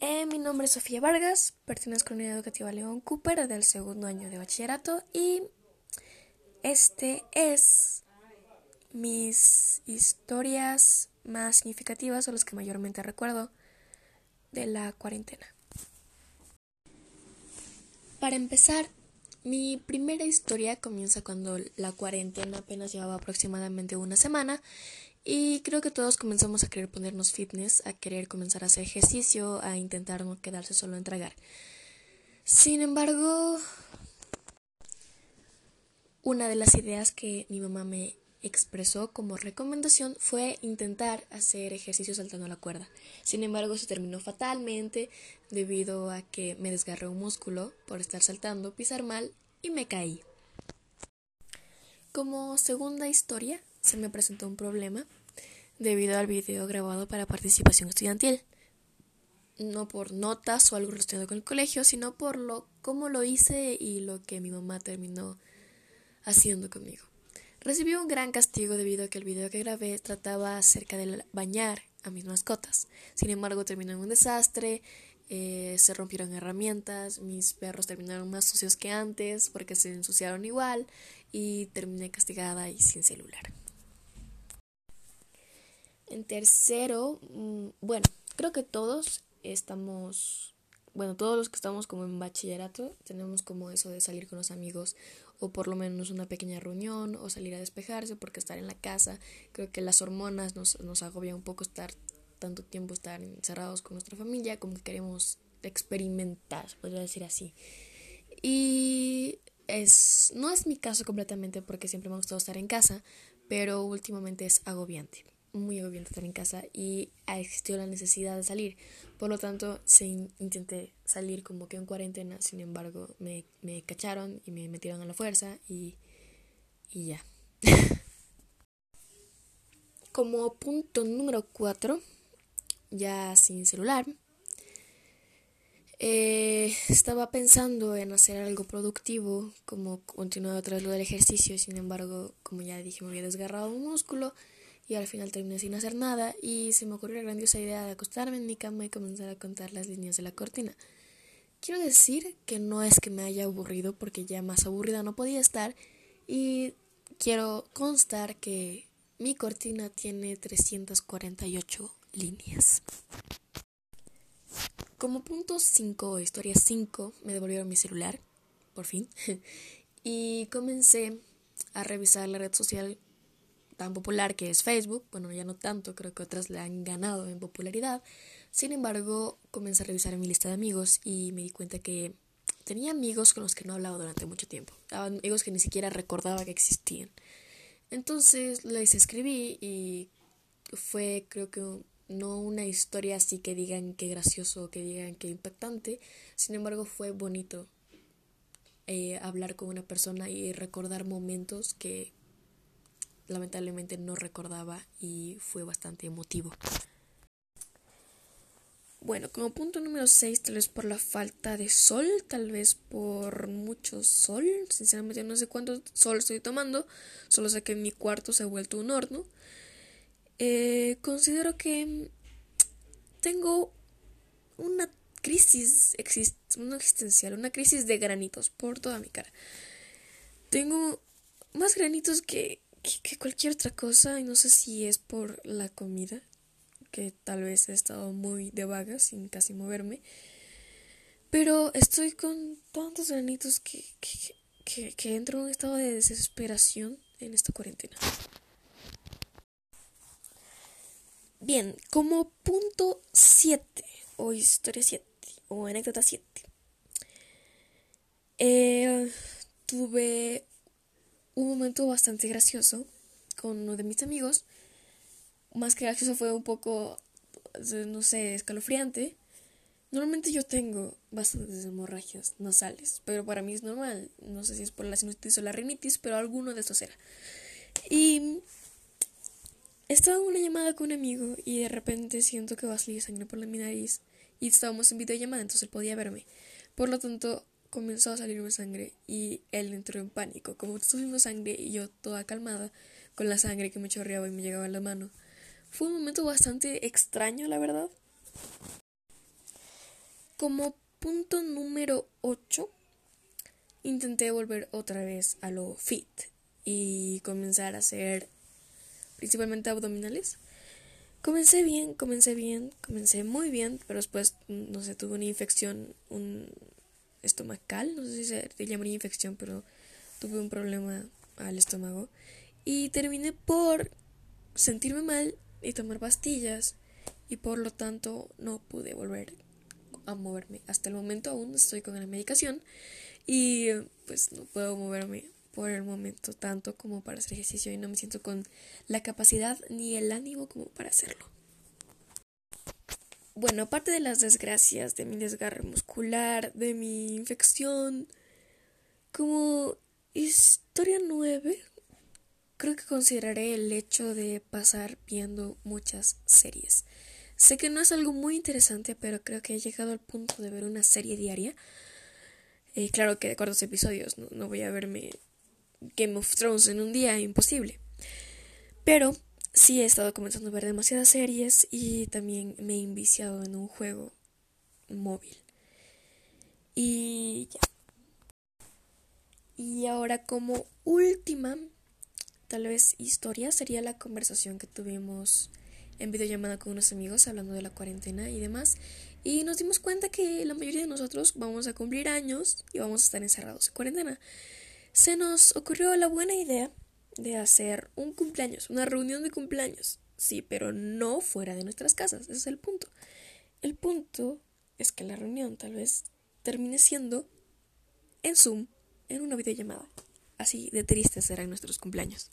Eh, mi nombre es Sofía Vargas, pertenezco a la Unidad Educativa León Cooper del segundo año de bachillerato y este es mis historias más significativas o las que mayormente recuerdo de la cuarentena. Para empezar, mi primera historia comienza cuando la cuarentena apenas llevaba aproximadamente una semana y creo que todos comenzamos a querer ponernos fitness, a querer comenzar a hacer ejercicio, a intentar no quedarse solo en tragar. Sin embargo, una de las ideas que mi mamá me expresó como recomendación fue intentar hacer ejercicio saltando la cuerda. Sin embargo, se terminó fatalmente debido a que me desgarré un músculo por estar saltando, pisar mal y me caí. Como segunda historia, se me presentó un problema debido al video grabado para participación estudiantil. No por notas o algo relacionado con el colegio, sino por lo cómo lo hice y lo que mi mamá terminó haciendo conmigo. Recibí un gran castigo debido a que el video que grabé trataba acerca de bañar a mis mascotas. Sin embargo, terminó en un desastre, eh, se rompieron herramientas, mis perros terminaron más sucios que antes porque se ensuciaron igual y terminé castigada y sin celular. En tercero, mm, bueno, creo que todos estamos, bueno, todos los que estamos como en bachillerato tenemos como eso de salir con los amigos o por lo menos una pequeña reunión o salir a despejarse porque estar en la casa, creo que las hormonas nos, nos agobia un poco estar tanto tiempo estar encerrados con nuestra familia como que queremos experimentar, podría decir así. Y es, no es mi caso completamente porque siempre me ha gustado estar en casa, pero últimamente es agobiante muy agobiante estar en casa y ha existido la necesidad de salir. Por lo tanto, se intenté salir como que en cuarentena, sin embargo, me, me cacharon y me metieron a la fuerza y, y ya. como punto número 4, ya sin celular, eh, estaba pensando en hacer algo productivo, como continuar otra vez del ejercicio, sin embargo, como ya dije, me había desgarrado un músculo y al final terminé sin hacer nada y se me ocurrió la grandiosa idea de acostarme en mi cama y comenzar a contar las líneas de la cortina. Quiero decir que no es que me haya aburrido porque ya más aburrida no podía estar y quiero constar que mi cortina tiene 348 líneas. Como punto 5 o historia 5 me devolvieron mi celular, por fin, y comencé a revisar la red social tan popular que es Facebook, bueno, ya no tanto, creo que otras le han ganado en popularidad. Sin embargo, comencé a revisar mi lista de amigos y me di cuenta que tenía amigos con los que no hablaba durante mucho tiempo, amigos que ni siquiera recordaba que existían. Entonces les escribí y fue creo que no una historia así que digan que gracioso, que digan que impactante, sin embargo fue bonito eh, hablar con una persona y recordar momentos que lamentablemente no recordaba y fue bastante emotivo. Bueno, como punto número 6, tal vez por la falta de sol, tal vez por mucho sol, sinceramente no sé cuánto sol estoy tomando, solo sé que mi cuarto se ha vuelto un horno. Eh, considero que tengo una crisis exist una existencial, una crisis de granitos por toda mi cara. Tengo más granitos que que, cualquier otra cosa y no sé si es por la comida que tal vez he estado muy de vaga sin casi moverme pero estoy con tantos granitos que, que, que entro en un estado de desesperación en esta cuarentena. Bien, como punto 7 o historia 7 o anécdota 7, eh, tuve un momento bastante gracioso con uno de mis amigos. Más que gracioso fue un poco, no sé, escalofriante. Normalmente yo tengo bastantes hemorragias nasales, pero para mí es normal. No sé si es por la sinusitis o la rinitis, pero alguno de estos era. Y estaba en una llamada con un amigo y de repente siento que va a salir sangre por mi nariz. Y estábamos en videollamada, entonces él podía verme. Por lo tanto, comenzó a salirme sangre y él entró en pánico. Como tuvimos sangre y yo toda calmada con la sangre que me chorreaba y me llegaba a la mano. Fue un momento bastante extraño, la verdad. como punto número 8, intenté volver otra vez a lo fit y comenzar a hacer principalmente abdominales. Comencé bien, comencé bien, comencé muy bien, pero después, no sé, tuve una infección, un estomacal, no sé si se llamaría infección, pero tuve un problema al estómago y terminé por sentirme mal y tomar pastillas y por lo tanto no pude volver a moverme. Hasta el momento aún estoy con la medicación y pues no puedo moverme por el momento tanto como para hacer ejercicio y no me siento con la capacidad ni el ánimo como para hacerlo. Bueno, aparte de las desgracias de mi desgarre muscular, de mi infección, como historia nueve, creo que consideraré el hecho de pasar viendo muchas series. Sé que no es algo muy interesante, pero creo que he llegado al punto de ver una serie diaria. Eh, claro que de cuartos episodios, no, no voy a verme Game of Thrones en un día, imposible. Pero sí he estado comenzando a ver demasiadas series y también me he inviciado en un juego móvil. Y ya. Y ahora como última, tal vez historia, sería la conversación que tuvimos en videollamada con unos amigos hablando de la cuarentena y demás. Y nos dimos cuenta que la mayoría de nosotros vamos a cumplir años y vamos a estar encerrados en cuarentena. Se nos ocurrió la buena idea de hacer un cumpleaños, una reunión de cumpleaños. Sí, pero no fuera de nuestras casas. Ese es el punto. El punto es que la reunión tal vez termine siendo en Zoom, en una videollamada. Así de tristes serán nuestros cumpleaños.